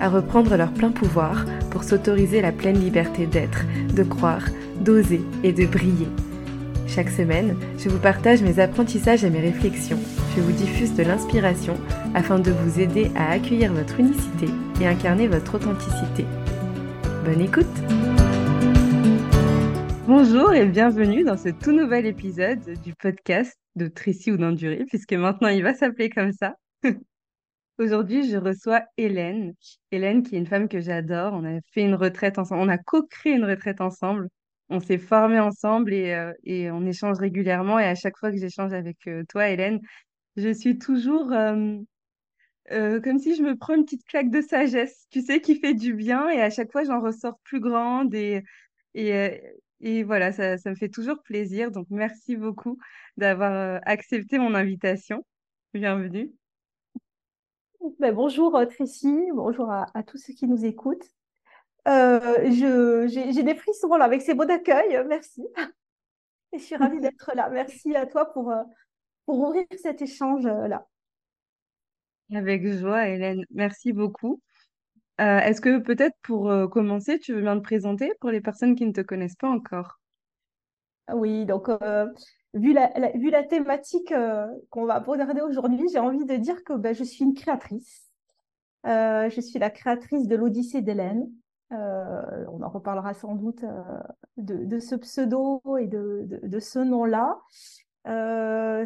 à reprendre leur plein pouvoir pour s'autoriser la pleine liberté d'être, de croire, d'oser et de briller. Chaque semaine, je vous partage mes apprentissages et mes réflexions. Je vous diffuse de l'inspiration afin de vous aider à accueillir votre unicité et incarner votre authenticité. Bonne écoute Bonjour et bienvenue dans ce tout nouvel épisode du podcast de Tracy ou d'Endurée, puisque maintenant il va s'appeler comme ça. Aujourd'hui, je reçois Hélène. Hélène, qui est une femme que j'adore. On a fait une retraite ensemble. On a co-créé une retraite ensemble. On s'est formés ensemble et, euh, on échange régulièrement. Et à chaque fois que j'échange avec euh, toi, Hélène, je suis toujours euh, comme si je me prends une petite claque de sagesse, tu sais, qui fait du bien. Et à chaque fois, j'en ressors plus grande. Et, et, et voilà, ça, me fait toujours plaisir. Donc, merci beaucoup d'avoir accepté mon invitation. Bienvenue. Ben, bonjour euh, Tracy, bonjour à, à tous ceux qui nous écoutent. Euh, je, j'ai, des frissons là avec ces mots d'accueil, euh, merci. Et je suis ravie d'être là. Merci à toi pour, euh, pour ouvrir cet échange là. Avec joie, Hélène. Merci beaucoup. Euh, est-ce que peut-être pour euh, commencer, tu veux bien te présenter pour les personnes qui ne te connaissent pas encore? Oui, donc euh, vu la, vu la thématique euh, qu'on va aborder aujourd'hui, j'ai envie de dire que ben, je suis une créatrice. Euh, je suis la créatrice de l'Odyssée d'Hélène. Euh, on en reparlera sans doute de, ce pseudo et de, de, ce nom-là.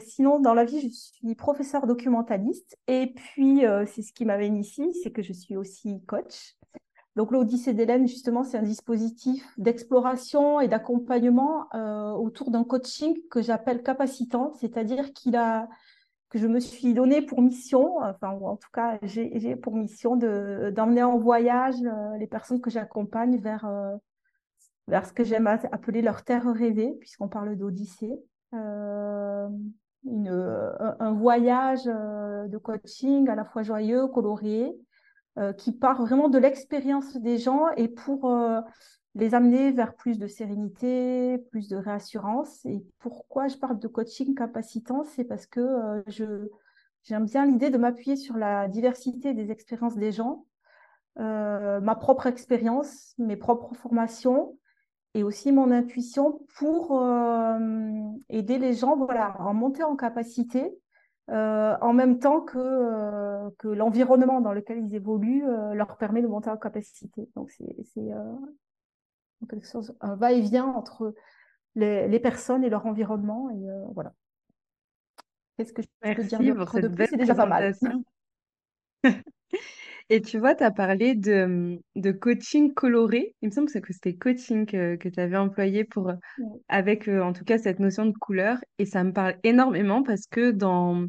Sinon, dans la vie, je suis professeure documentaliste. Et puis, c'est ce qui m'avait initiée, c'est que je suis aussi coach. Donc, l'Odyssée d'Hélène, justement, c'est un dispositif d'exploration et d'accompagnement euh, autour d'un coaching que j'appelle capacitant, c'est-à-dire que je me suis donné pour mission, enfin, en tout cas, j'ai pour mission de d'emmener en voyage euh, les personnes que j'accompagne vers, euh, vers ce que j'aime appeler leur terre rêvée, puisqu'on parle d'Odyssée. Un, voyage de coaching à la fois joyeux, coloré, euh, qui part vraiment de l'expérience des gens et pour euh, les amener vers plus de sérénité, plus de réassurance. Et pourquoi je parle de coaching capacitant, c'est parce que euh, je j'aime bien l'idée de m'appuyer sur la diversité des expériences des gens, euh, ma propre expérience, mes propres formations et aussi mon intuition pour euh, aider les gens voilà, à monter en capacité euh, en même temps que, euh, que l'environnement dans lequel ils évoluent euh, leur permet de monter en capacité. Donc, c'est en quelque sorte un va-et-vient entre les, les personnes et leur environnement. Et voilà. Qu'est-ce que je peux dire Merci pour d'autre de plus? C'est déjà pas mal. Et tu vois, tu as parlé de, de coaching coloré. Il me semble que c'était coaching que, que tu avais employé pour, euh, Ouais. avec euh, en tout cas cette notion de couleur. Et ça me parle énormément parce que dans,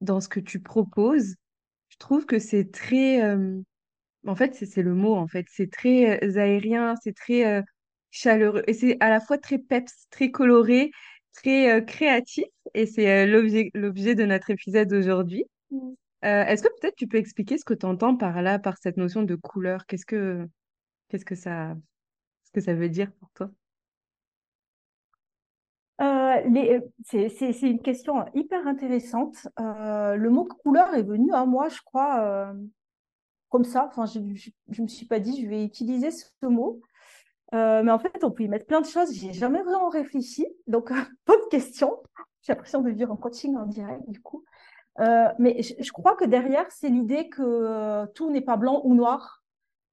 dans ce que tu proposes, je trouve que c'est très... euh, en fait, c'est le mot, en fait. C'est très euh, aérien, c'est très chaleureux. Et c'est à la fois très peps, très coloré, très créatif. Et c'est l'objet, de notre épisode d'aujourd'hui. Euh, est-ce que peut-être tu peux expliquer ce que tu entends par là, par cette notion de couleur? Qu'est-ce que, qu'est-ce que ça, ce que ça veut dire pour toi? Euh, les- c'est une question hyper intéressante. Euh, le mot couleur est venu à moi, je crois, euh, comme ça. Enfin, je ne me suis pas dit, je vais utiliser ce mot. Euh, mais en fait, on peut y mettre plein de choses. J'ai jamais vraiment réfléchi. Donc, bonne question. J'ai l'impression de vivre en coaching en direct, du coup. Euh, mais je, crois que derrière, c'est l'idée que euh, tout n'est pas blanc ou noir,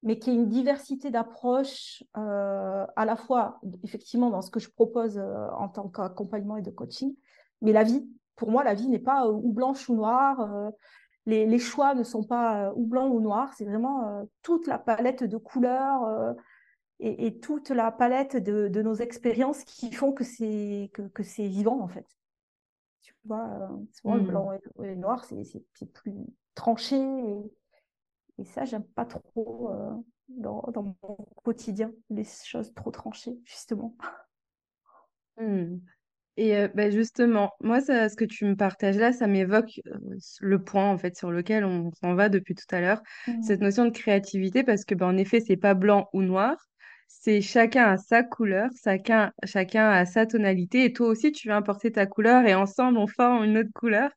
mais qu'il y ait une diversité d'approches, euh, à la fois, effectivement, dans ce que je propose en tant qu'accompagnement et de coaching, mais la vie. Pour moi, la vie n'est pas ou blanche ou noire. les, choix ne sont pas ou blanc ou noir. C'est vraiment toute la palette de couleurs. et, toute la palette de, nos expériences qui font que c'est que c'est vivant en fait. Tu vois, euh, souvent le Hmm. blanc et le noir, c'est plus tranché et, et ça, j'aime pas trop euh, dans, dans mon quotidien, les choses trop tranchées, justement. Mmh. Et euh, bah, justement, moi, ça, ce que tu me partages là, ça m'évoque euh, le point en fait sur lequel on s'en va depuis tout à l'heure, cette Mm. notion de créativité, parce que bah, en effet, c'est pas blanc ou noir, c'est chacun a sa couleur, chacun, chacun sa tonalité, et toi aussi, tu vas apporter ta couleur, et ensemble, on forme une autre couleur.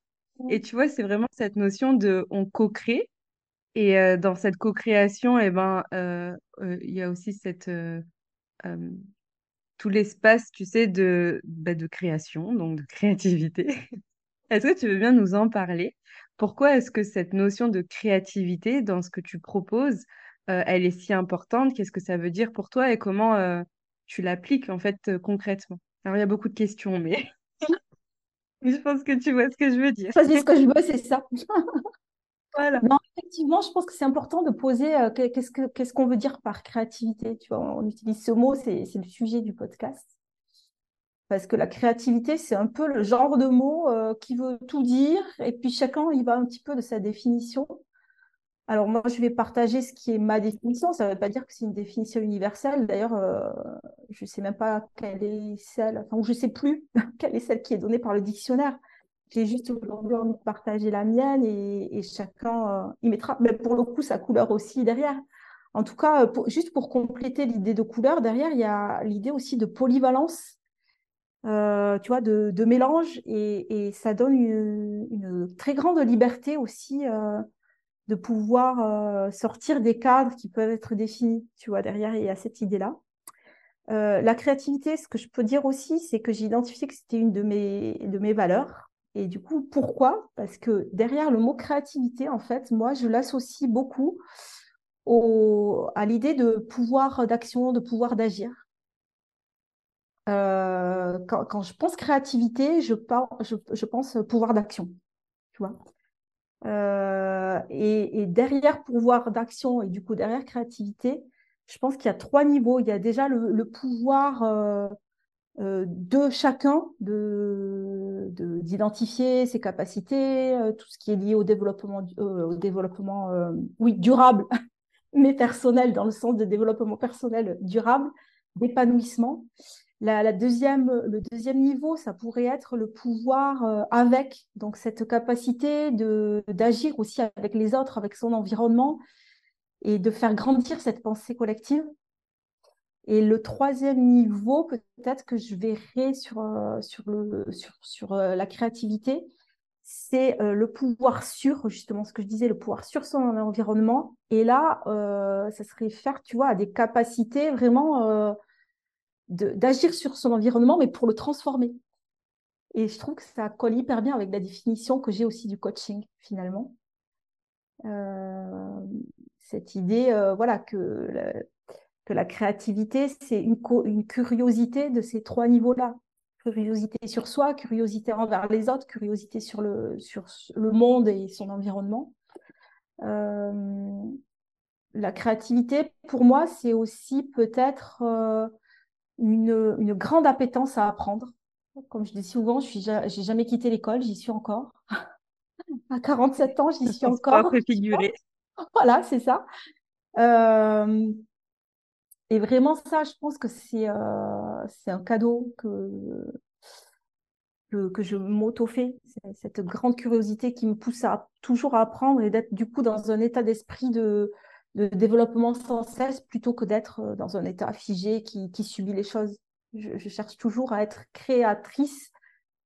Et tu vois, c'est vraiment cette notion de on co-crée, et euh, dans cette co-création, eh ben, euh, euh, il y a aussi cette tout l'espace, tu sais, de, bah, de création, donc de créativité. Est-ce que tu veux bien nous en parler? Pourquoi est-ce que cette notion de créativité dans ce que tu proposes, elle est si importante? Qu'est-ce que ça veut dire pour toi et comment euh, tu l'appliques en fait euh, concrètement? Alors, il y a beaucoup de questions, mais je pense que tu vois ce que je veux dire. Ce que je veux, c'est ça. Voilà. Non, effectivement, je pense que c'est important de poser euh, que- qu'est-ce que, qu'est-ce qu'on veut dire par créativité. Tu vois, on utilise ce mot, c'est, c'est le sujet du podcast. Parce que la créativité, c'est un peu le genre de mot euh, qui veut tout dire, et puis chacun il va un petit peu de sa définition. Alors moi, je vais partager ce qui est ma définition. Ça ne veut pas dire que c'est une définition universelle. D'ailleurs, euh, je ne sais même pas quelle est celle, enfin, je ne sais plus quelle est celle qui est donnée par le dictionnaire. J'ai juste aujourd'hui envie de partager la mienne et, chacun euh, y mettra, mais pour le coup, sa couleur aussi derrière. En tout cas, pour- juste pour compléter l'idée de couleur, derrière, il y a l'idée aussi de polyvalence euh, tu vois, de, mélange et, ça donne une, très grande liberté aussi euh, de pouvoir euh, sortir des cadres qui peuvent être définis. Tu vois, derrière, il y a cette idée-là. Euh, la créativité, ce que je peux dire aussi, c'est que j'ai identifié que c'était une de mes, de mes valeurs. Et du coup, pourquoi? Parce que derrière le mot créativité, en fait, moi, je l'associe beaucoup au, à l'idée de pouvoir d'action, de pouvoir d'agir. Euh, quand, quand, je pense créativité, je, par, je, je pense pouvoir d'action. Tu vois euh, et, derrière pouvoir d'action et du coup derrière créativité, je pense qu'il y a trois niveaux. Il y a déjà le, pouvoir euh, euh, de chacun de, d'identifier ses capacités, tout ce qui est lié au développement, au développement oui, durable, mais personnel dans le sens de développement personnel durable, d'épanouissement. La, deuxième, le deuxième niveau, ça pourrait être le pouvoir euh, avec, donc cette capacité d'agir aussi avec les autres, avec son environnement, et de faire grandir cette pensée collective. Et le troisième niveau, peut-être que je verrai sur, euh, euh, la créativité, c'est le pouvoir sur, justement ce que je disais, le pouvoir sur son environnement. Et là, ça serait faire, tu vois, à des capacités vraiment d'agir sur son environnement, mais pour le transformer. Et je trouve que ça colle hyper bien avec la définition que j'ai aussi du coaching, finalement. Euh, cette idée, euh, voilà, que la, que la créativité, c'est une, curiosité de ces trois niveaux-là. Curiosité sur soi, curiosité envers les autres, curiosité sur le, sur le monde et son environnement. Euh, la créativité, pour moi, c'est aussi peut-être une, une, grande appétence à apprendre. Comme je dis souvent, je n'ai jamais quitté l'école, j'y suis encore. à 47 ans, j'y suis encore. préfiguré. Voilà, c'est ça. Euh, et vraiment, ça, je pense que c'est euh, un cadeau que, que, que je m'auto-fais. Cette grande curiosité qui me pousse à toujours à apprendre et d'être du coup dans un état d'esprit de, de développement sans cesse plutôt que d'être dans un état figé qui, qui subit les choses. Je, je, cherche toujours à être créatrice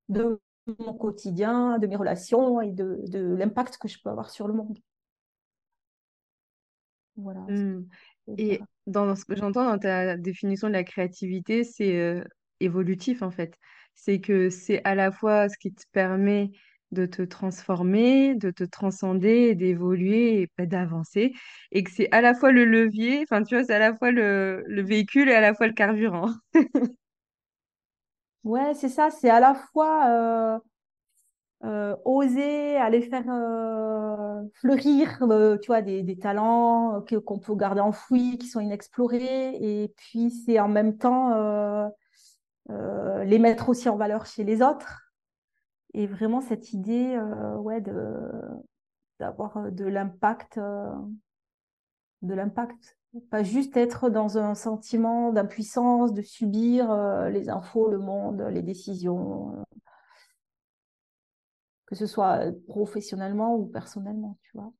de mon quotidien, de mes relations et de, de l'impact que je peux avoir sur le monde. Voilà. Mmh. Et dans ce que j'entends dans ta définition de la créativité, c'est euh, évolutif en fait. C'est que c'est à la fois ce qui te permet de te transformer, de te transcender, d'évoluer et d'avancer. Et que c'est à la fois le levier, enfin tu vois, c'est à la fois le, le véhicule et à la fois le carburant. ouais, c'est ça, c'est à la fois euh, euh, oser aller faire euh, fleurir, tu vois, des, des talents qu'on peut garder enfouis, qui sont inexplorés. Et puis c'est en même temps les mettre aussi en valeur chez les autres. Et vraiment cette idée euh, d'avoir de l'impact, euh, de l'impact Pas juste être dans un sentiment d'impuissance, de subir euh, les infos, le monde, les décisions, euh, que ce soit professionnellement ou personnellement, tu vois.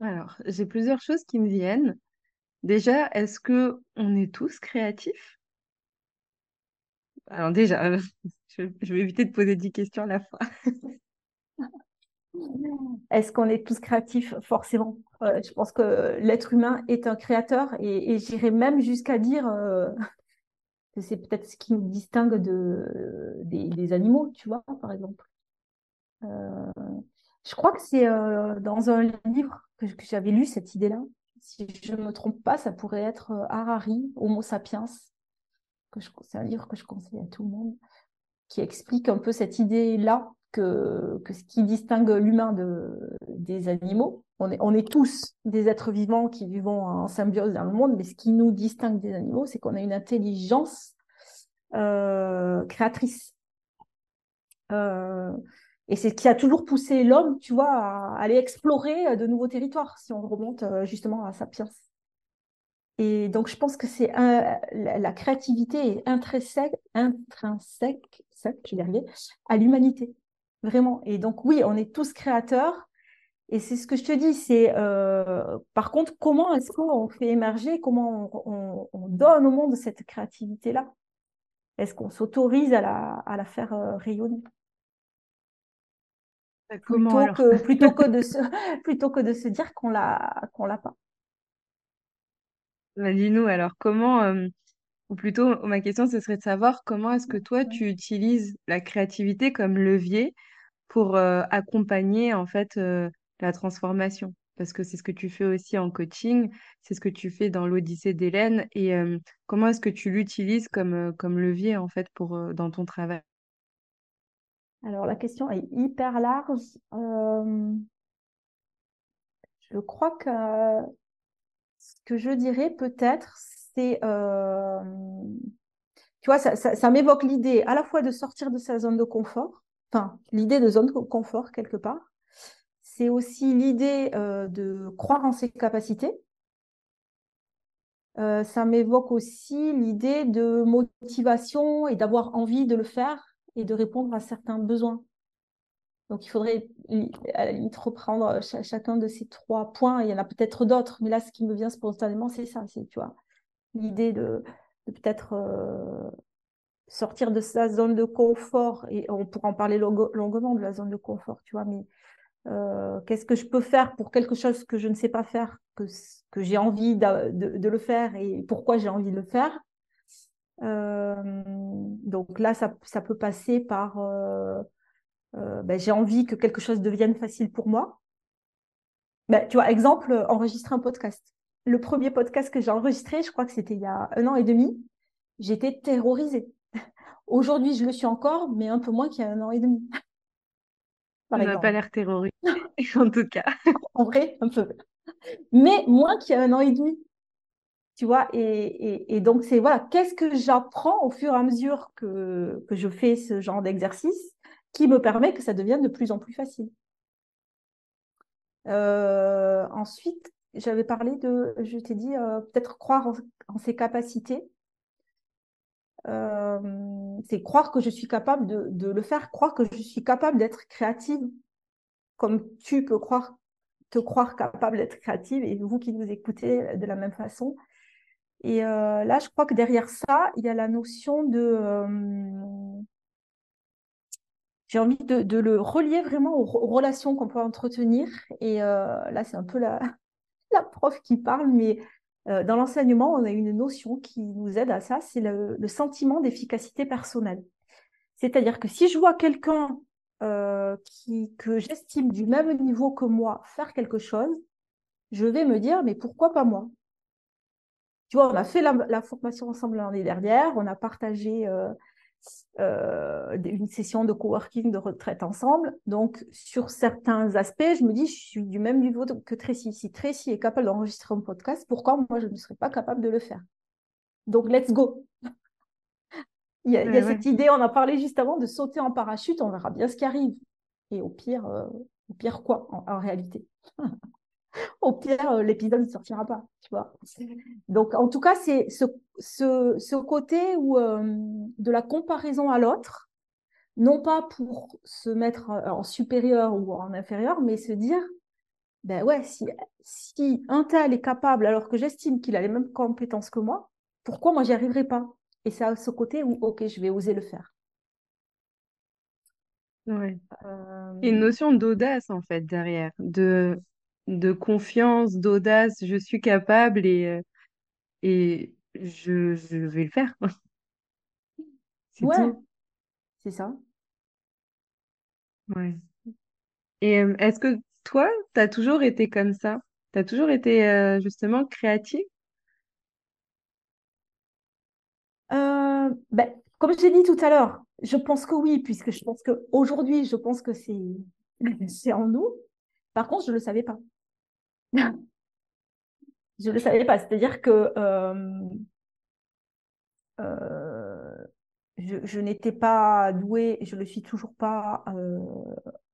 Alors, j'ai plusieurs choses qui me viennent. Déjà, est-ce que on est tous créatifs? Alors déjà, je, je vais éviter de poser 10 questions à la fois. Est-ce qu'on est tous créatifs? Forcément. Euh, je pense que l'être humain est un créateur et, j'irais même jusqu'à dire euh, que c'est peut-être ce qui nous distingue de, des, animaux, tu vois, par exemple. Euh, je crois que c'est euh, dans un livre que, que j'avais lu cette idée-là. Si je ne me trompe pas, ça pourrait être euh, Harari, Homo sapiens, que c'est un livre que je conseille à tout le monde, qui explique un peu cette idée-là que, que ce qui distingue l'humain de, des animaux, on est, on est tous des êtres vivants qui vivons en symbiose dans le monde, mais ce qui nous distingue des animaux, c'est qu'on a une intelligence euh, créatrice. Euh, et c'est ce qui a toujours poussé l'homme, tu vois, à aller explorer de nouveaux territoires, si on remonte euh, justement à Sapiens. Et donc, je pense que c'est la, créativité est intrinsèque, intrinsèque, sec, je vais y arriver, à l'humanité, vraiment. Et donc, oui, on est tous créateurs. Et c'est ce que je te dis, c'est euh, par contre, comment est-ce qu'on fait émerger, comment on, on- on donne au monde cette créativité-là? Est-ce qu'on s'autorise à la, à la faire euh, rayonner? Comment plutôt alors? que, plutôt que de se, plutôt que de se dire qu'on l'a, qu'on l'a pas. Bah, dis-nous alors, comment, ou plutôt ma question, ce serait de savoir comment est-ce que toi, tu utilises la créativité comme levier pour accompagner en fait la transformation? Parce que c'est ce que tu fais aussi en coaching, c'est ce que tu fais dans l'Odyssée d'Hélène. Et comment est-ce que tu l'utilises comme, comme levier en fait pour, dans ton travail? Alors, la question est hyper large. Je crois que ce que je dirais peut-être, c'est, euh, tu vois, ça, m'évoque l'idée à la fois de sortir de sa zone de confort, enfin, l'idée de zone de confort quelque part. C'est aussi l'idée euh, de croire en ses capacités. Euh, ça m'évoque aussi l'idée de motivation et d'avoir envie de le faire et de répondre à certains besoins. Donc, il faudrait à reprendre cha- chacun de ces trois points. Il y en a peut-être d'autres, mais là, ce qui me vient spontanément, c'est ça. C'est, tu vois, l'idée de, peut-être euh, sortir de sa zone de confort. Et on pourra en parler longue- longuement de la zone de confort, tu vois, mais euh, qu'est-ce que je peux faire pour quelque chose que je ne sais pas faire, que, j'ai envie de, le faire et pourquoi j'ai envie de le faire. Euh, donc là, ça peut passer par euh, ben, j'ai envie que quelque chose devienne facile pour moi. Ben, tu vois, exemple, euh, enregistrer un podcast. Le premier podcast que j'ai enregistré, je crois que c'était il y a un an et demi, j'étais terrorisée. Aujourd'hui, je le suis encore, mais un peu moins qu'il y a un an et demi, Ça n'a pas l'air terroriste, en tout cas. En vrai, un peu. Mais moins qu'il y a un an et demi. Tu vois, et, et, et donc c'est voilà, qu'est-ce que j'apprends au fur et à mesure que, que je fais ce genre d'exercice? Qui me permet que ça devienne de plus en plus facile. Euh, ensuite, j'avais parlé de, je t'ai dit, euh, peut-être croire en, ses capacités. Euh, c'est croire que je suis capable de, de le faire, croire que je suis capable d'être créative, comme tu peux croire, te croire capable d'être créative, et vous qui nous écoutez de la même façon. Et là, je crois que derrière ça, il y a la notion de... j'ai envie de, le relier vraiment aux, relations qu'on peut entretenir. Et euh, là, c'est un peu la, prof qui parle, mais euh, dans l'enseignement, on a une notion qui nous aide à ça, c'est le, sentiment d'efficacité personnelle. C'est-à-dire que si je vois quelqu'un euh, que j'estime du même niveau que moi faire quelque chose, je vais me dire, mais pourquoi pas moi? Tu vois, on a fait la formation ensemble l'année dernière, on a partagé euh, une session de coworking de retraite ensemble. Donc, sur certains aspects, je me dis, je suis du même niveau que Tracy. Si Tracy est capable d'enregistrer un podcast, pourquoi moi, je ne serais pas capable de le faire? Donc, let's go. Il y a, il y a Ouais, cette idée, on a parlé juste avant, de sauter en parachute, on verra bien ce qui arrive. Et au pire, euh, au pire quoi, en, en réalité? Au pire, euh, l'épisode ne sortira pas, tu vois. Donc, en tout cas, c'est ce, ce, ce, côté où, euh, de la comparaison à l'autre, non pas pour se mettre en supérieur ou en inférieur, mais se dire, ben ouais, si, si un tel est capable alors que j'estime qu'il a les mêmes compétences que moi, pourquoi moi j'y arriverai pas? Et c'est à ce côté où, ok, je vais oser le faire. Ouais. Euh... Une notion d'audace en fait derrière, de, de confiance, d'audace, je suis capable et, euh, et je, je vais le faire. c'est ouais, c'est ça. Ouais. Et euh, est-ce que toi, tu as toujours été comme ça? Tu as toujours été euh, justement créative? Euh, ben, comme je t'ai dit tout à l'heure, je pense que oui, puisque je pense qu'aujourd'hui, je pense que c'est c'est en nous. Par contre, je ne le savais pas. Je ne le savais pas. C'est-à-dire que je, je n'étais pas douée, je ne le suis toujours pas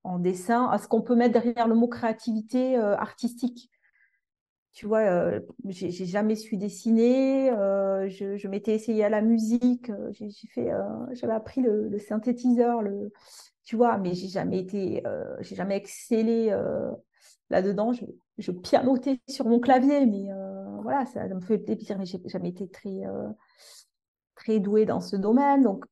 en dessin, à ce qu'on peut mettre derrière le mot créativité euh, artistique. Tu vois, euh, j'ai jamais su dessiner, euh, je, m'étais essayé à la musique, j'ai j'avais appris le, synthétiseur, le, tu vois, mais j'ai jamais été, j'ai jamais excellé là-dedans. Je, je, pianotais sur mon clavier, mais voilà, ça, me fait plaisir, mais j'ai jamais été très, très douée dans ce domaine. Donc,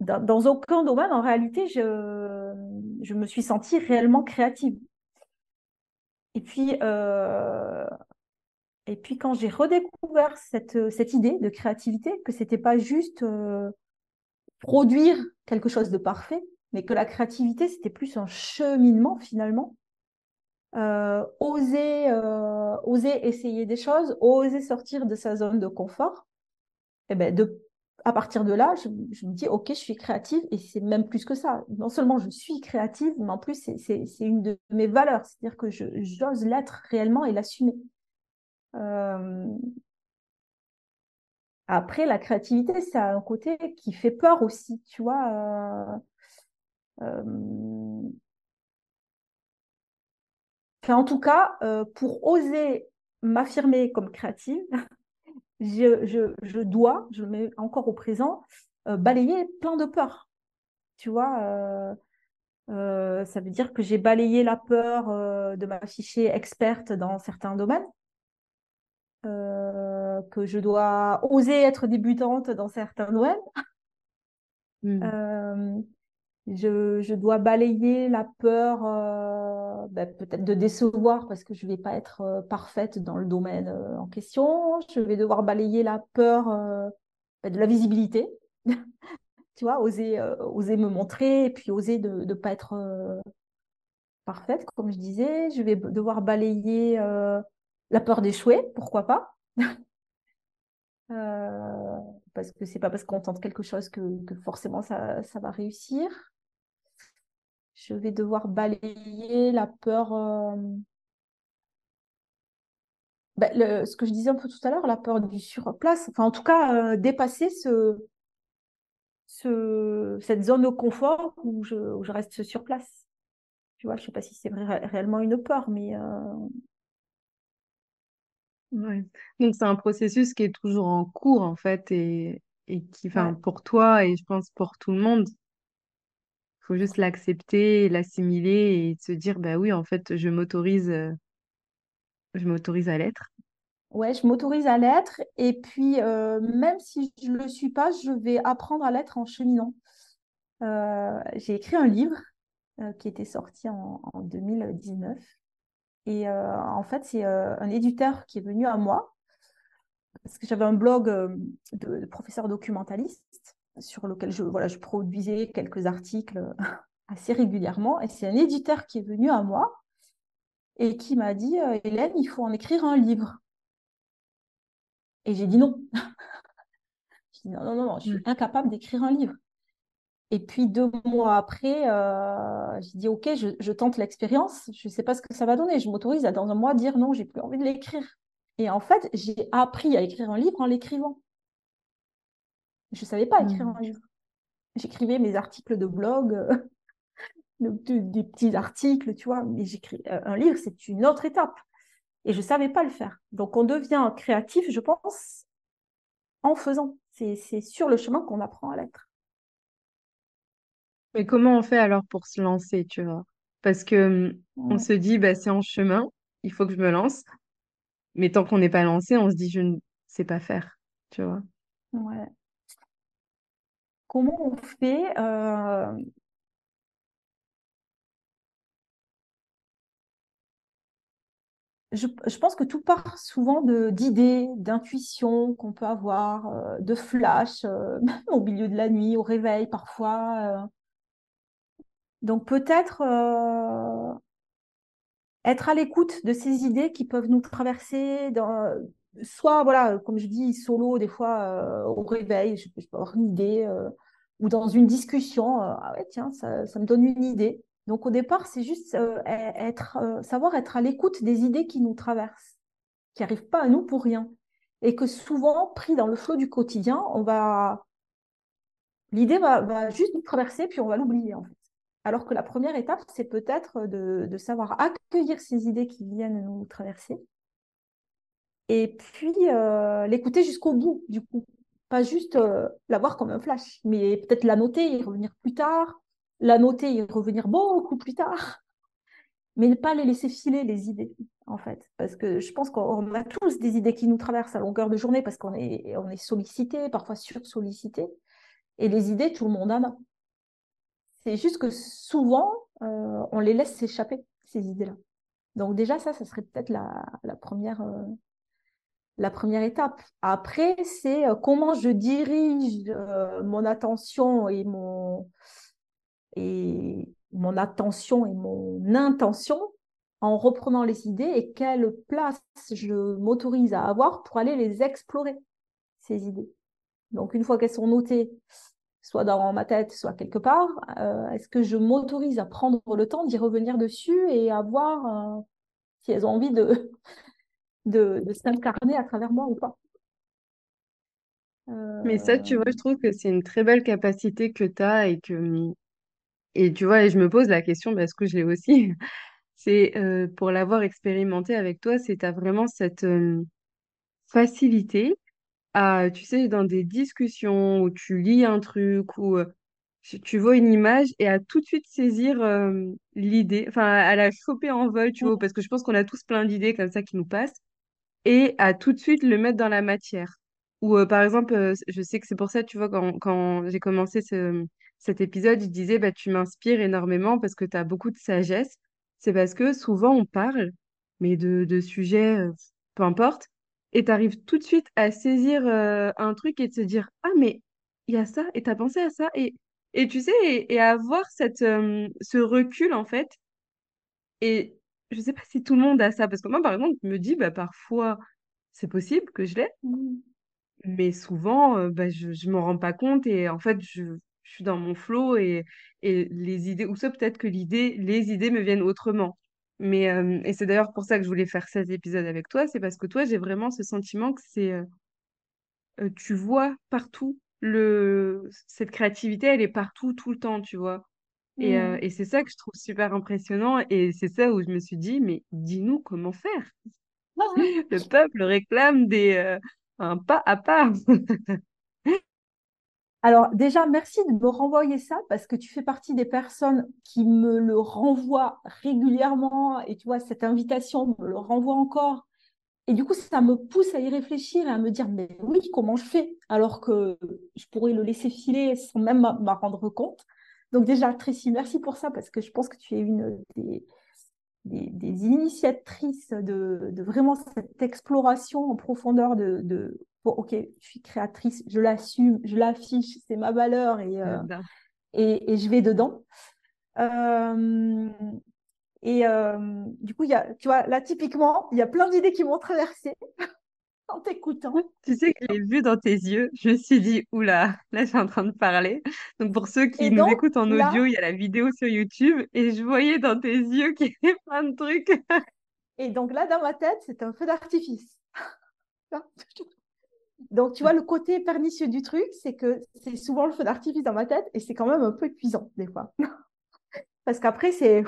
dans, aucun domaine, en réalité, je, je me suis sentie réellement créative. Et puis, euh, et puis quand j'ai redécouvert cette, cette idée de créativité, que c'était pas juste euh, produire quelque chose de parfait, mais que la créativité, c'était plus un cheminement finalement. Euh, oser, oser essayer des choses, oser sortir de sa zone de confort, et eh ben à partir de là, je, me dis, OK, je suis créative et c'est même plus que ça. Non seulement je suis créative, mais en plus, c'est une de mes valeurs. C'est-à-dire que j'ose l'être réellement et l'assumer. Euh, après, la créativité, ça a un côté qui fait peur aussi, tu vois. Euh, euh, en tout cas, pour oser m'affirmer comme créative, je, je, dois, je le mets encore au présent, euh, balayer plein de peurs. Tu vois, euh, euh, ça veut dire que j'ai balayé la peur de m'afficher experte dans certains domaines, que je dois oser être débutante dans certains domaines. Mmh. Je, dois balayer la peur ben, peut-être de décevoir parce que je ne vais pas être euh, parfaite dans le domaine euh, en question. Je vais devoir balayer la peur euh, ben, de la visibilité. tu vois, oser, oser me montrer et puis oser de ne pas être parfaite, comme je disais. Je vais devoir balayer la peur d'échouer, pourquoi pas. parce que c'est pas parce qu'on tente quelque chose que, forcément ça, va réussir je vais devoir balayer la peur. Euh, ben, ce que je disais un peu tout à l'heure, la peur du surplace. Enfin, en tout cas, euh, dépasser ce, ce, cette zone de confort où je, je reste sur place. Tu vois, je ne sais pas si c'est réellement une peur, mais. Euh, Donc, c'est un processus qui est toujours en cours, en fait, et, et qui, enfin, pour toi, et je pense pour tout le monde, faut juste l'accepter, l'assimiler et se dire, bah oui, en fait, je m'autorise, euh, je m'autorise à l'être. Ouais, je m'autorise à l'être. Et puis, euh, même si je le suis pas, je vais apprendre à l'être en cheminant. Euh, j'ai écrit un livre qui était sorti en, 2019. Et en fait, c'est un éditeur qui est venu à moi, parce que j'avais un blog de professeur documentaliste sur lequel je, voilà, je produisais quelques articles assez régulièrement. Et c'est un éditeur qui est venu à moi et qui m'a dit euh, Hélène, il faut en écrire un livre. Et j'ai dit non. j'ai dit non, non, non, je suis mm. incapable d'écrire un livre. Et puis deux mois après, euh, j'ai dit ok, je, tente l'expérience. Je ne sais pas ce que ça va donner. Je m'autorise à dans un mois dire non, j'ai plus envie de l'écrire. Et en fait, j'ai appris à écrire un livre en l'écrivant. Je ne savais pas écrire mmh. un livre. J'écrivais mes articles de blog, euh, des petits articles, tu vois, mais j'écris euh, un livre, c'est une autre étape. Et je ne savais pas le faire. Donc, on devient créatif, je pense, en faisant. C'est sur le chemin qu'on apprend à l'être. Mais comment on fait alors pour se lancer, tu vois? Parce que hum, on se dit, bah, c'est en chemin, il faut que je me lance. Mais tant qu'on n'est pas lancé, on se dit, je ne sais pas faire, tu vois? Ouais. Comment on fait euh, je, pense que tout part souvent d'idées, d'intuitions qu'on peut avoir, euh, de flash, euh, au milieu de la nuit, au réveil parfois. Donc peut-être être à l'écoute de ces idées qui peuvent nous traverser dans, soit, voilà, comme je dis, solo, des fois, euh, au réveil, je, peux avoir une idée, euh, ou dans une discussion, euh, ah ouais, tiens, ça, me donne une idée. Donc, au départ, c'est juste être, savoir être à l'écoute des idées qui nous traversent, qui n'arrivent pas à nous pour rien. Et que souvent, pris dans le flot du quotidien, on va. L'idée va, juste nous traverser, puis on va l'oublier, en fait. Alors que la première étape, c'est peut-être de, savoir accueillir ces idées qui viennent nous traverser et puis euh, l'écouter jusqu'au bout, du coup. Pas juste euh, l'avoir comme un flash, mais peut-être la noter et revenir plus tard, la noter et revenir beaucoup plus tard, mais ne pas les laisser filer, les idées, en fait. Parce que je pense qu'on a tous des idées qui nous traversent à longueur de journée parce qu'on est, on est sollicité, parfois sur-sollicité. Et les idées, tout le monde en a. C'est juste que souvent, euh, on les laisse s'échapper, ces idées-là. Donc déjà, ça, ça serait peut-être la, la, première, la première étape. Après, c'est euh, comment je dirige euh, mon attention et mon, et mon attention et mon intention en reprenant les idées et quelle place je m'autorise à avoir pour aller les explorer, ces idées. Donc, une fois qu'elles sont notées, soit dans ma tête, soit quelque part, euh, est-ce que je m'autorise à prendre le temps d'y revenir dessus et à voir si elles ont envie de, de, s'incarner à travers moi ou pas. Mais ça, tu vois, je trouve que c'est une très belle capacité que tu as et que, et tu vois, et je me pose la question, parce que je l'ai aussi, c'est euh, pour l'avoir expérimenté avec toi, c'est tu as vraiment cette euh, facilité à, tu sais, dans des discussions où tu lis un truc ou euh, tu vois une image et à tout de suite saisir l'idée, enfin à la choper en vol, tu vois, parce que je pense qu'on a tous plein d'idées comme ça qui nous passent et à tout de suite le mettre dans la matière. Ou euh, par exemple, euh, je sais que c'est pour ça, tu vois, quand, j'ai commencé ce, cet épisode, je disais, bah, tu m'inspires énormément parce que tu as beaucoup de sagesse. C'est parce que souvent on parle, mais de, de sujets, euh, peu importe, et tu arrives tout de suite à saisir un truc et de se dire, ah, mais il y a ça, et tu as pensé à ça, et, et tu sais, et, et avoir cette, ce recul, en fait, et je sais pas si tout le monde a ça, parce que moi, par exemple, je me dis, bah, parfois, c'est possible que je l'ai, mmh. mais souvent, euh, bah, je ne m'en rends pas compte et en fait, je, je suis dans mon flow et, et les idées, ou ça peut-être que l'idée, les idées me viennent autrement. Mais, euh, et c'est d'ailleurs pour ça que je voulais faire cet épisode avec toi, c'est parce que toi, j'ai vraiment ce sentiment que c'est, euh, tu vois partout le, cette créativité, elle est partout, tout le temps, tu vois. Et, euh, mmh. et c'est ça que je trouve super impressionnant. Et c'est ça où je me suis dit, mais dis-nous comment faire? Le peuple réclame des euh, un pas à pas. Alors déjà, merci de me renvoyer ça parce que tu fais partie des personnes qui me le renvoient régulièrement et tu vois, cette invitation me le renvoie encore. Et du coup, ça me pousse à y réfléchir et à me dire, mais oui, comment je fais? Alors que je pourrais le laisser filer sans même m'en rendre compte. Donc déjà, Tracy, merci pour ça, parce que je pense que tu es une des, des, initiatrices de, de, vraiment cette exploration en profondeur de, de ok, je suis créatrice, je l'assume, je l'affiche, c'est ma valeur et, euh, et, et, je vais dedans. Euh, et euh, du coup, y a, tu vois, là, typiquement, il y a plein d'idées qui m'ont traversé en t'écoutant. Tu sais que je l'ai vu dans tes yeux. Je me suis dit, oula, là, je suis en train de parler. Donc, pour ceux qui nous écoutent en audio, il y a la vidéo sur YouTube et je voyais dans tes yeux qu'il y avait plein de trucs. et donc, là, dans ma tête, c'est un feu d'artifice. donc, tu vois, le côté pernicieux du truc, c'est que c'est souvent le feu d'artifice dans ma tête et c'est quand même un peu épuisant, des fois. Parce qu'après, c'est.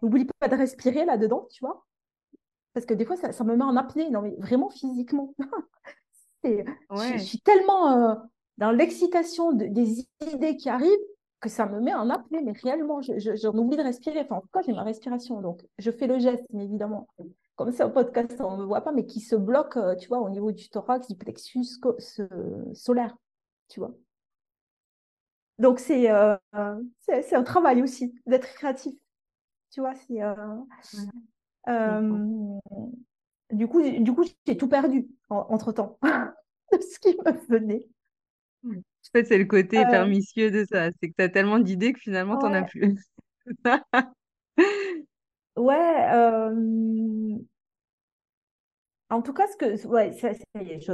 N'oublie pas de respirer là-dedans, tu vois parce que des fois, ça, me met en apnée, non, mais vraiment physiquement. je, suis tellement dans l'excitation des idées qui arrivent que ça me met en apnée, mais réellement, j'en oublie de respirer. Enfin, en tout cas, j'ai ma respiration, donc je fais le geste, mais évidemment, comme c'est un podcast, on ne me voit pas, mais qui se bloque, euh, tu vois, au niveau du thorax, du plexus solaire, tu vois. Donc, c'est euh, c'est un travail aussi d'être créatif, tu vois. C'est euh, du coup, du coup, j'ai tout perdu entre temps de ce qui me venait. En fait, c'est le côté euh, pernicieux de ça. C'est que tu as tellement d'idées que finalement, tu n'en as plus. ouais. Euh, en tout cas, ce que, ouais, ça, je,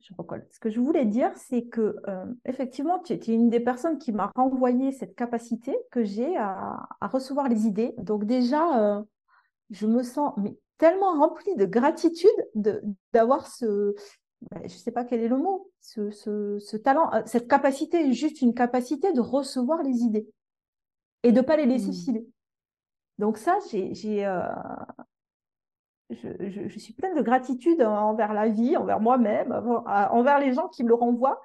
je recolle. Ce que je voulais dire, c'est que euh, effectivement, tu es une des personnes qui m'a renvoyé cette capacité que j'ai à, recevoir les idées. Donc déjà, je me sens mais, tellement remplie de gratitude d'avoir ce, bah, je ne sais pas quel est le mot, ce, talent, euh, cette capacité, juste une capacité de recevoir les idées et de ne pas les laisser mmh. filer. Donc ça, j'ai, euh, je, suis pleine de gratitude envers la vie, envers moi-même, envers les gens qui me le renvoient,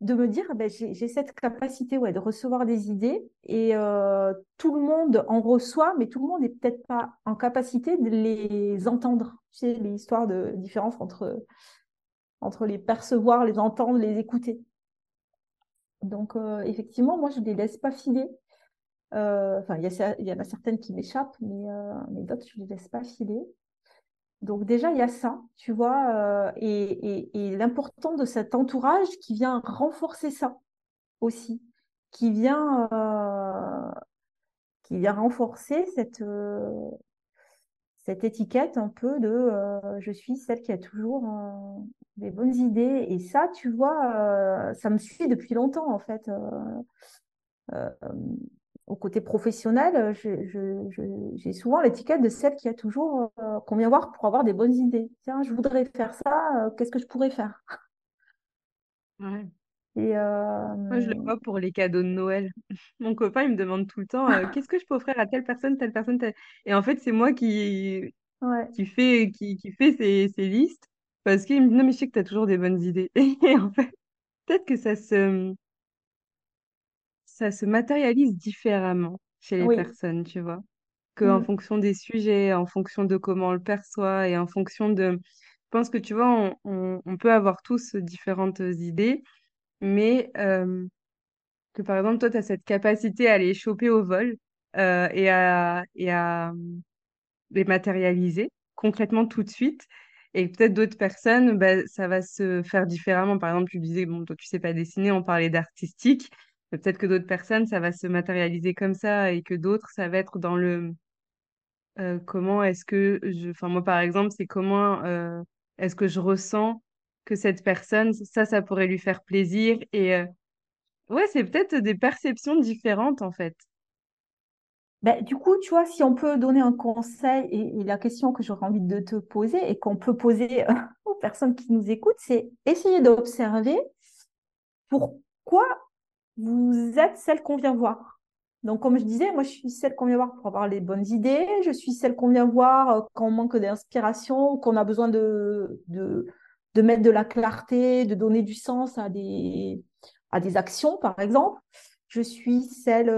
de me dire, ben, j'ai, cette capacité ouais, de recevoir des idées et euh, tout le monde en reçoit, mais tout le monde n'est peut-être pas en capacité de les entendre. C'est l'histoire de différence entre entre les percevoir, les entendre, les écouter. Donc, euh, effectivement, moi, je ne les laisse pas filer. Euh, enfin, il y, en a certaines qui m'échappent, mais, mais d'autres, je ne les laisse pas filer. Donc, déjà, il y a ça, tu vois, et, et l'important de cet entourage qui vient renforcer ça aussi, qui vient, qui vient renforcer cette, cette étiquette un peu de euh, je suis celle qui a toujours euh, des bonnes idées. Et ça, tu vois, euh, ça me suit depuis longtemps en fait. Au côté professionnel, j'ai souvent l'étiquette de celle qui a toujours qu'on vient voir pour avoir des bonnes idées. Tiens, je voudrais faire ça, qu'est-ce que je pourrais faire? Ouais. Et Moi, je le vois pour les cadeaux de Noël. Mon copain, il me demande tout le temps qu'est-ce que je peux offrir à telle personne, telle personne, telle... Et en fait, c'est moi qui, qui fait, qui, qui fait ces, ces listes parce qu'il me dit non, mais je sais que tu as toujours des bonnes idées. Et en fait, peut-être que ça se, ça se matérialise différemment chez les personnes, tu vois, qu'en mmh. fonction des sujets, en fonction de comment on le perçoit et en fonction de. Je pense que tu vois, on, on, on peut avoir tous différentes idées mais euh, que par exemple, toi, tu as cette capacité à les choper au vol euh, et à, et à les matérialiser concrètement tout de suite. Et peut-être d'autres personnes, bah, ça va se faire différemment. Par exemple, tu disais, bon, toi, tu sais pas dessiner, on parlait d'artistique. Peut-être que d'autres personnes, ça va se matérialiser comme ça et que d'autres, ça va être dans le euh, comment est-ce que je. Enfin, moi, par exemple, c'est comment est-ce que je ressens que cette personne, ça, ça pourrait lui faire plaisir. Et euh, ouais, c'est peut-être des perceptions différentes en fait. Ben, du coup, tu vois, si on peut donner un conseil et, la question que j'aurais envie de te poser et qu'on peut poser euh, aux personnes qui nous écoutent, c'est essayer d'observer pourquoi vous êtes celle qu'on vient voir. Donc, comme je disais, moi, je suis celle qu'on vient voir pour avoir les bonnes idées. Je suis celle qu'on vient voir euh, quand on manque d'inspiration, qu'on a besoin de, de, de mettre de la clarté, de donner du sens à des, à des actions, par exemple. Je suis celle.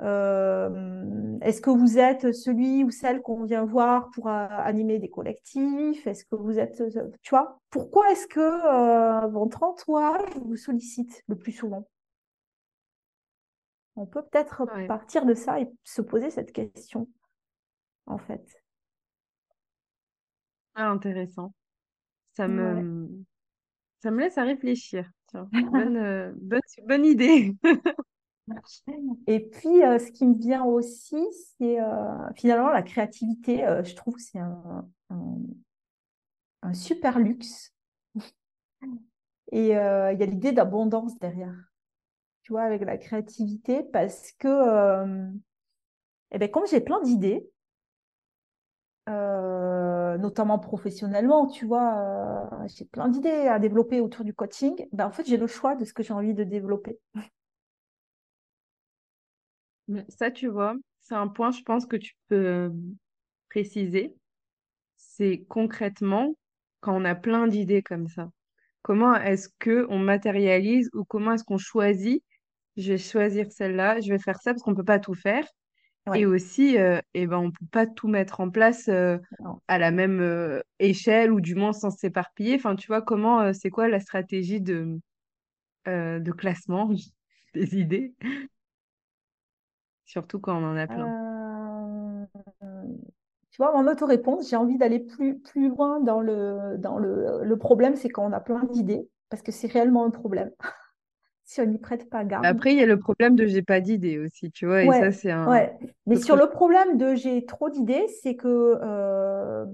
Euh, euh, est-ce que vous êtes celui ou celle qu'on vient voir pour euh, animer des collectifs? Est-ce que vous êtes, tu vois Pourquoi est-ce que votre entourage vous sollicite le plus souvent? On peut peut-être partir de ça et se poser cette question, en fait. Ah, intéressant. Ça me, ça me laisse à réfléchir. bonne, euh, bonne, bonne idée. Et puis, euh, ce qui me vient aussi, c'est euh, finalement la créativité. je trouve que c'est un, super luxe. Et il y a l'idée d'abondance derrière. Tu vois, avec la créativité, parce que, eh ben, comme j'ai plein d'idées, euh, notamment professionnellement, tu vois, euh, j'ai plein d'idées à développer autour du coaching. Ben, en fait, j'ai le choix de ce que j'ai envie de développer. Ça, tu vois, c'est un point, je pense, que tu peux euh, préciser. c'est concrètement quand on a plein d'idées comme ça. Comment est-ce que on matérialise ou comment est-ce qu'on choisit? Je vais choisir celle-là, je vais faire ça parce qu'on peut pas tout faire. Et Ouais. aussi, euh, eh ben, on peut pas tout mettre en place euh, Non. à la même euh, échelle ou du moins sans s'éparpiller. Enfin, tu vois, comment, euh, c'est quoi la stratégie de, euh, de classement des idées, surtout quand on en a plein. Euh, Tu vois, en auto-réponse, j'ai envie d'aller plus, plus loin dans le, dans le, le problème, c'est quand on a plein d'idées, parce que c'est réellement un problème, si on n'y prête pas garde. Après, il y a le problème de j'ai pas d'idée aussi, tu vois, et ça, c'est un ouais. Mais sur le problème de j'ai trop d'idées, c'est que, euh,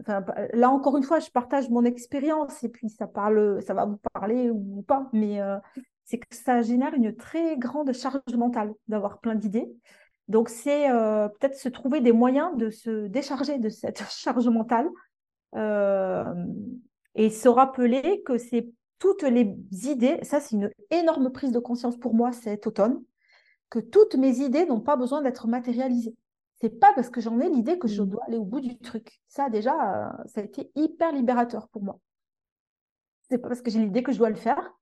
enfin, là encore une fois, je partage mon expérience et puis ça parle, ça va vous parler ou pas, mais euh, c'est que ça génère une très grande charge mentale d'avoir plein d'idées. Donc, c'est euh, peut-être se trouver des moyens de se décharger de cette charge mentale euh, et se rappeler que c'est toutes les idées, ça c'est une énorme prise de conscience pour moi cet automne, que toutes mes idées n'ont pas besoin d'être matérialisées. C'est pas parce que j'en ai l'idée que je Mm. dois aller au bout du truc. Ça déjà, euh, ça a été hyper libérateur pour moi. C'est pas parce que j'ai l'idée que je dois le faire.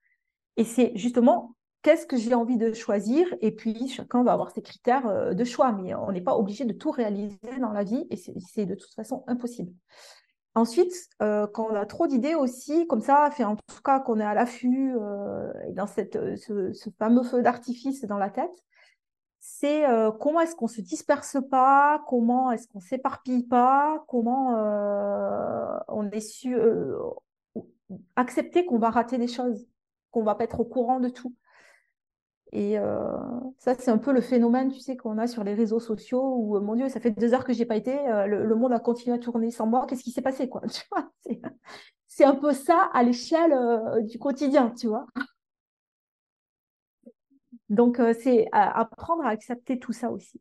Et c'est justement qu'est-ce que j'ai envie de choisir? Et puis chacun va avoir ses critères euh, de choix, mais on n'est pas obligé de tout réaliser dans la vie et c'est de toute façon impossible. Ensuite, euh, quand on a trop d'idées aussi, comme ça, fait en tout cas qu'on est à l'affût euh, dans cette, ce, fameux feu d'artifice dans la tête, c'est comment est-ce qu'on se disperse pas, comment est-ce qu'on s'éparpille pas, comment on est su accepter qu'on va rater des choses, qu'on va pas être au courant de tout. Et euh, ça, c'est un peu le phénomène, tu sais, qu'on a sur les réseaux sociaux où, mon Dieu, ça fait deux heures que j'ai pas été, euh, le, monde a continué à tourner sans moi, qu'est-ce qui s'est passé, quoi? Tu C'est un peu ça à l'échelle euh, du quotidien, tu vois. Donc, euh, c'est apprendre à accepter tout ça aussi.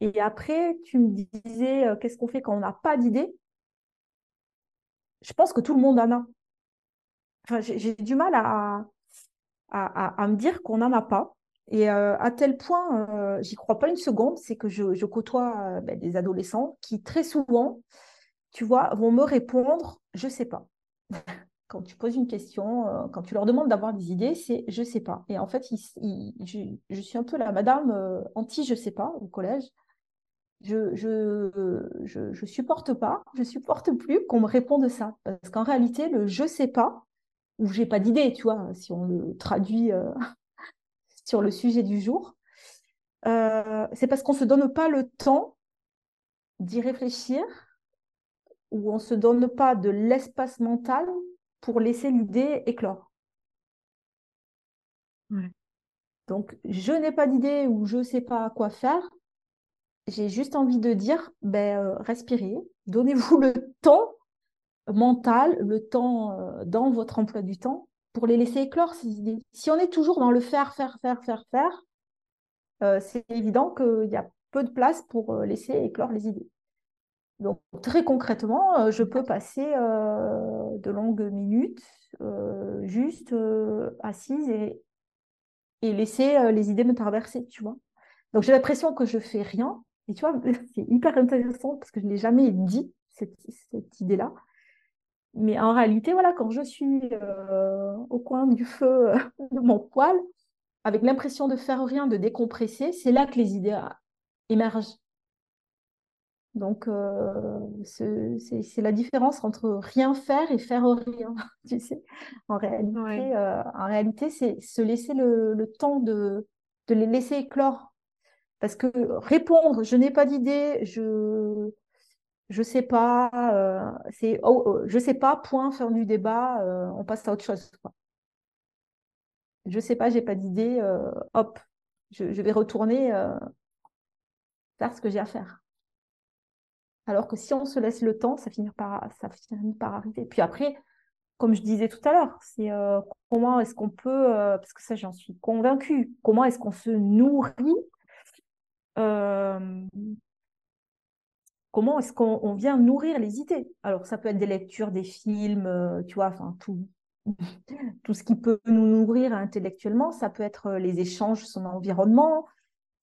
Et après, tu me disais, euh, qu'est-ce qu'on fait quand on n'a pas d'idée? Je pense que tout le monde en a. Enfin, j'ai du mal à, à, à, me dire qu'on n'en a pas. Et euh, à tel point, euh, j'y crois pas une seconde, c'est que je, côtoie euh, ben, des adolescents qui très souvent, tu vois, vont me répondre, je sais pas. quand tu poses une question, euh, quand tu leur demandes d'avoir des idées, c'est je sais pas. Et en fait, je, suis un peu la madame anti je sais pas au collège. Je, je, je, je supporte pas, je supporte plus qu'on me réponde ça. Parce qu'en réalité, le je sais pas, ou j'ai pas d'idée, tu vois, si on le traduit euh, sur le sujet du jour, euh, c'est parce qu'on se donne pas le temps d'y réfléchir, ou on se donne pas de l'espace mental pour laisser l'idée éclore. Ouais. Donc, je n'ai pas d'idée ou je ne sais pas quoi faire. J'ai juste envie de dire, ben, euh, respirez, donnez-vous le temps mental, le temps euh, dans votre emploi du temps pour les laisser éclore ces idées. Si on est toujours dans le faire, faire, faire, faire, faire, euh, c'est évident qu'il y a peu de place pour euh, laisser éclore les idées. Donc, très concrètement, je peux passer de longues minutes juste assise et, et laisser les idées me traverser, tu vois. Donc, j'ai l'impression que je fais rien. Et tu vois, c'est hyper intéressant parce que je ne l'ai jamais dit, cette, cette idée-là. Mais en réalité, voilà, quand je suis euh, au coin du feu de mon poêle, avec l'impression de faire rien, de décompresser, c'est là que les idées émergent. Donc, euh, c'est la différence entre rien faire et faire rien, tu sais. En réalité, Ouais. euh, en réalité c'est se laisser le, le temps de, de les laisser éclore. Parce que répondre, je n'ai pas d'idée, je je sais pas, euh, c'est oh, oh, je sais pas, point, faire du débat, euh, on passe à autre chose. Quoi. Je sais pas, j'ai pas d'idée, euh, hop, je, vais retourner faire ce que j'ai à faire. Alors que si on se laisse le temps, ça finit par, ça finit par arriver. Puis après, comme je disais tout à l'heure, c'est comment est-ce qu'on peut, parce que ça j'en suis convaincue, comment est-ce qu'on se nourrit comment est-ce qu'on vient nourrir les idées? Alors, ça peut être des lectures, des films, euh, tu vois, enfin, tout, tout ce qui peut nous nourrir intellectuellement. Ça peut être les échanges, son environnement.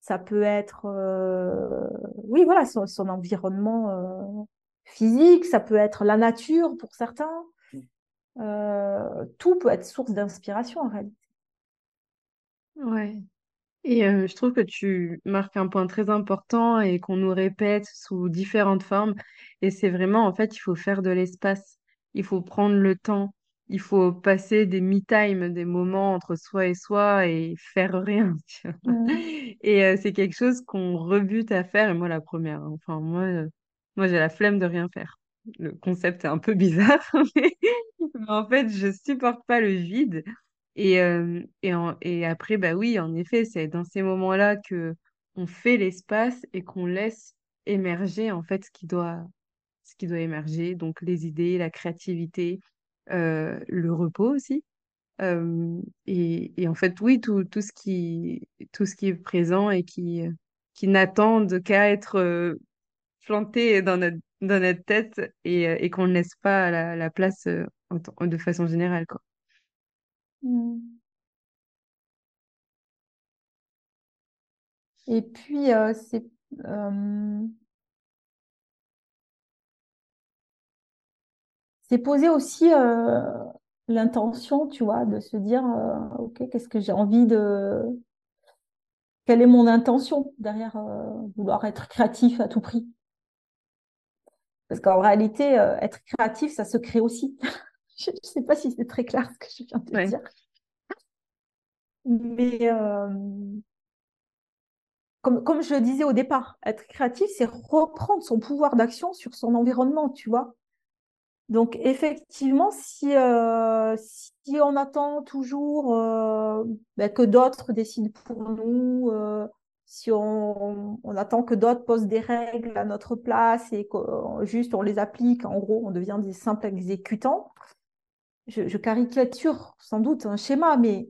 Ça peut être, euh, oui, voilà, son, environnement euh, physique, ça peut être la nature pour certains. Euh, tout peut être source d'inspiration en réalité. Ouais. Et je trouve que tu marques un point très important et qu'on nous répète sous différentes formes. Et c'est vraiment, en fait, il faut faire de l'espace. Il faut prendre le temps. Il faut passer des me-time, des moments entre soi et soi et faire rien. tu vois. Mm. Et c'est quelque chose qu'on rebute à faire. Et moi, la première. hein. Enfin, moi, moi, j'ai la flemme de rien faire. Le concept est un peu bizarre, mais mais en fait, je supporte pas le vide. Et, euh, et, en- et après, bah oui, en effet, c'est dans ces moments-là que on fait l'espace et qu'on laisse émerger en fait ce qui doit, ce qui doit émerger. Donc les idées, la créativité, euh, le repos aussi. Et, et en fait, oui, tout, tout ce qui, tout ce qui est présent et qui, qui n'attendent qu'à être planté dans notre, dans notre tête et, et qu'on ne laisse pas la, la place de façon générale, quoi. Mm. Et puis, euh, c'est euh, c'est poser aussi euh, l'intention, tu vois, de se dire, OK, qu'est-ce que j'ai envie de... Quelle est mon intention derrière vouloir être créatif à tout prix? Parce qu'en réalité, être créatif, ça se crée aussi. Je ne sais pas si c'est très clair ce que je viens de Ouais. dire. Mais euh, comme, comme je le disais au départ, être créatif, c'est reprendre son pouvoir d'action sur son environnement, tu vois. Donc, effectivement, si, euh, si on attend toujours euh, ben, que d'autres décident pour nous, si on, on attend que d'autres posent des règles à notre place et que juste on les applique, en gros, on devient des simples exécutants. Je, caricature sans doute un schéma, mais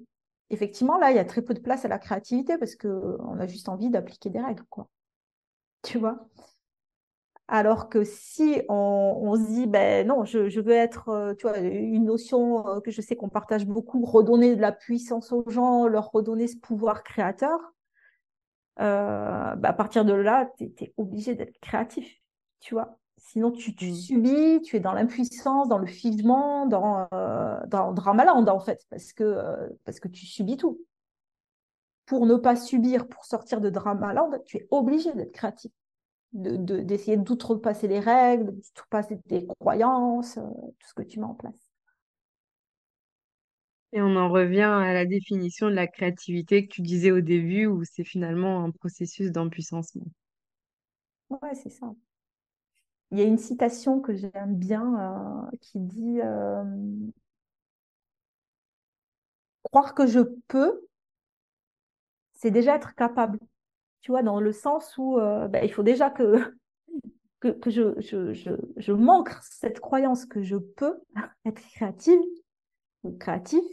effectivement, là, il y a très peu de place à la créativité parce qu'on a juste envie d'appliquer des règles, quoi. Tu vois? Alors que si on, se dit, ben non, je, veux être, euh, tu vois, une notion euh, que je sais qu'on partage beaucoup, redonner de la puissance aux gens, leur redonner ce pouvoir créateur, euh, ben à partir de là, tu es, obligé d'être créatif, tu vois? Sinon, tu, tu subis, tu es dans l'impuissance, dans le figement, dans, euh, dans le dramaland, en fait, parce que, euh, parce que tu subis tout. Pour ne pas subir, pour sortir de dramaland, tu es obligé d'être créatif de, de- d'essayer d'outrepasser les règles, d'outrepasser tes croyances, euh, tout ce que tu mets en place. Et on en revient à la définition de la créativité que tu disais au début, où c'est finalement un processus d'empuissancement. Ouais, c'est ça. Il y a une citation que j'aime bien euh, qui dit euh, Croire que je peux, c'est déjà être capable. Tu vois, dans le sens où euh, ben, il faut déjà que, que, je, je, je, je manque cette croyance que je peux être créative créatif.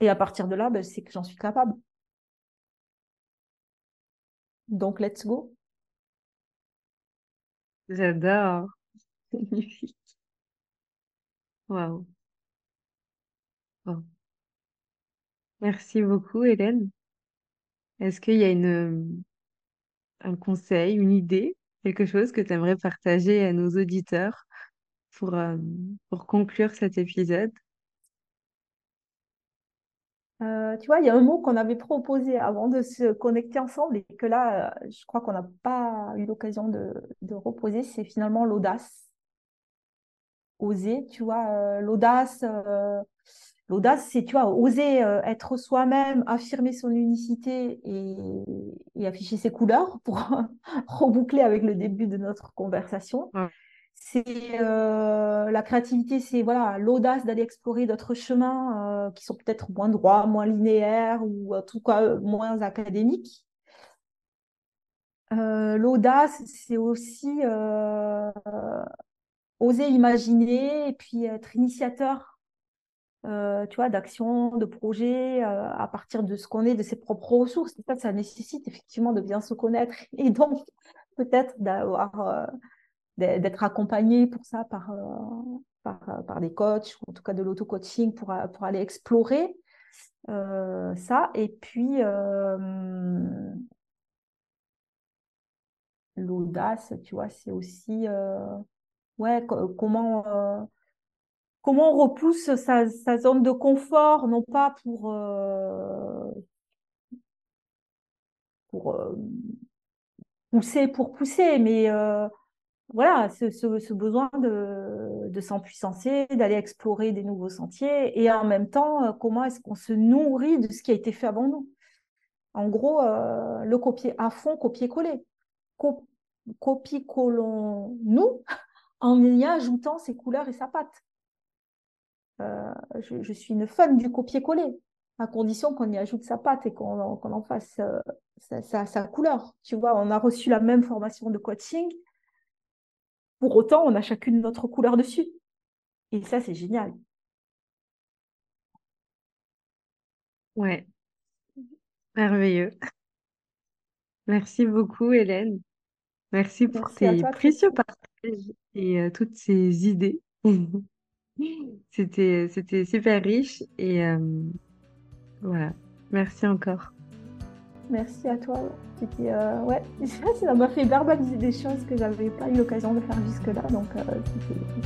Et à partir de là, ben, c'est que j'en suis capable. Donc, let's go. J'adore. Magnifique. Waouh. Merci beaucoup, Hélène. Est-ce qu'il y a une, un conseil, une idée, quelque chose que tu aimerais partager à nos auditeurs pour, euh, pour conclure cet épisode? Euh, tu vois, il y a un mot qu'on avait proposé avant de se connecter ensemble et que là, euh, je crois qu'on n'a pas eu l'occasion de, reposer, c'est finalement l'audace. Oser, tu vois, euh, l'audace, l'audace, c'est, tu vois, oser être soi-même, affirmer son unicité et, et afficher ses couleurs pour reboucler avec le début de notre conversation. C'est euh, la créativité, c'est voilà l'audace d'aller explorer d'autres chemins euh, qui sont peut-être moins droits, moins linéaires ou en tout cas euh, moins académiques. Euh, l'audace, c'est aussi euh, oser imaginer et puis être initiateur, euh, tu vois, d'actions, de projets euh, à partir de ce qu'on est, de ses propres ressources. Ça, nécessite effectivement de bien se connaître et donc peut-être d'avoir euh, d'être accompagné pour ça par, euh, par, par, des coachs, ou en tout cas de l'auto-coaching pour, pour aller explorer euh, ça. Et puis, euh, l'audace, tu vois, c'est aussi ouais, comment, comment on repousse sa, sa, zone de confort, non pas pour, pour pousser pour pousser, mais voilà, ce, besoin de, de s'empuissancer, d'aller explorer des nouveaux sentiers, et en même temps, comment est-ce qu'on se nourrit de ce qui a été fait avant nous? En gros, le copier à fond, copier-coller. Copier-collons-nous en y ajoutant ses couleurs et sa pâte. Euh, je, suis une fan du copier-coller, à condition qu'on y ajoute sa pâte et qu'on en fasse euh, sa, couleur. Tu vois, on a reçu la même formation de coaching, pour autant, on a chacune notre couleur dessus. Et ça, c'est génial. Ouais, merveilleux. Merci beaucoup, Hélène. Merci pour tes précieux partages et euh, toutes ces idées. C'était, c'était super riche et euh, voilà. Merci encore. Merci à toi. C'était, euh, ouais, ça m'a fait verbaliser des choses que j'avais pas eu l'occasion de faire jusque-là, donc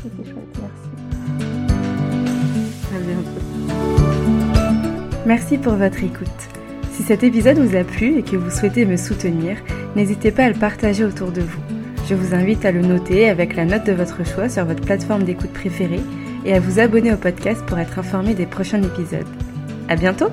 c'était, chouette. Merci. À bientôt. Merci pour votre écoute. Si cet épisode vous a plu et que vous souhaitez me soutenir, n'hésitez pas à le partager autour de vous. Je vous invite à le noter avec la note de votre choix sur votre plateforme d'écoute préférée et à vous abonner au podcast pour être informé des prochains épisodes. À bientôt!